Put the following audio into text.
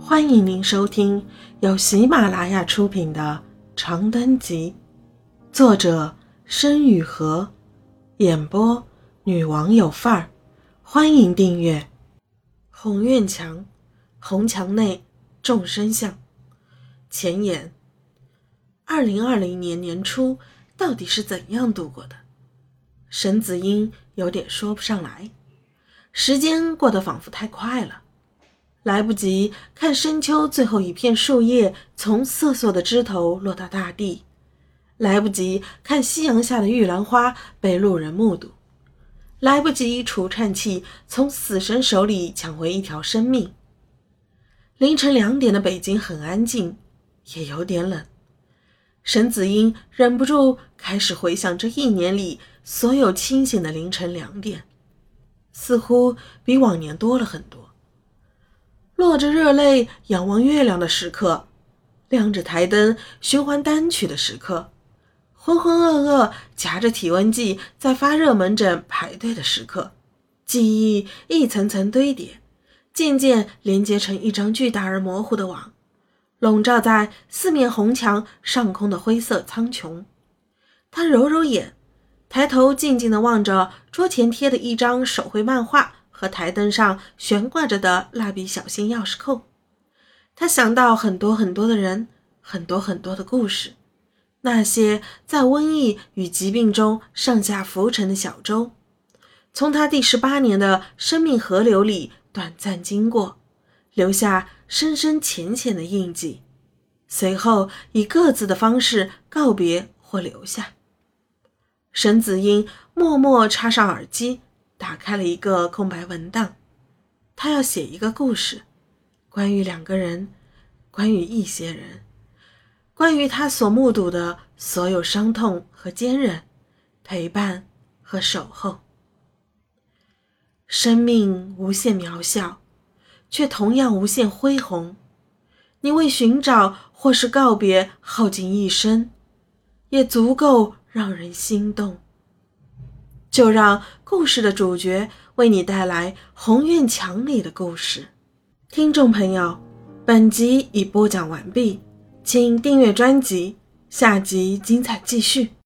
欢迎您收听由喜马拉雅出品的《长灯集》，作者申雨禾，演播女王有范儿。欢迎订阅。红院墙，红墙内众生相。前言：二零二零年年初到底是怎样度过的？沈子英有点说不上来。时间过得仿佛太快了。来不及看深秋最后一片树叶从瑟瑟的枝头落到大地，来不及看夕阳下的玉兰花被路人目睹，来不及除颤器从死神手里抢回一条生命。凌晨两点的北京很安静，也有点冷。沈子英忍不住开始回想这一年里所有清醒的凌晨两点，似乎比往年多了很多。着热泪仰望月亮的时刻，亮着台灯循环单曲的时刻，浑浑噩噩夹着体温计在发热门诊排队的时刻，记忆一层层堆叠，渐渐连接成一张巨大而模糊的网，笼罩在四面红墙上空的灰色苍穹。他揉揉眼，抬头静静地望着桌前贴的一张手绘漫画。和台灯上悬挂着的蜡笔小新钥匙扣，他想到很多很多的人，很多很多的故事，那些在瘟疫与疾病中上下浮沉的小舟，从他第十八年的生命河流里短暂经过，留下深深浅浅的印记，随后以各自的方式告别或留下。沈子英默默插上耳机。打开了一个空白文档，他要写一个故事，关于两个人，关于一些人，关于他所目睹的所有伤痛和坚韧，陪伴和守候。生命无限渺小，却同样无限恢宏。你为寻找或是告别耗尽一生，也足够让人心动。就让故事的主角为你带来红院墙里的故事。听众朋友，本集已播讲完毕，请订阅专辑，下集精彩继续。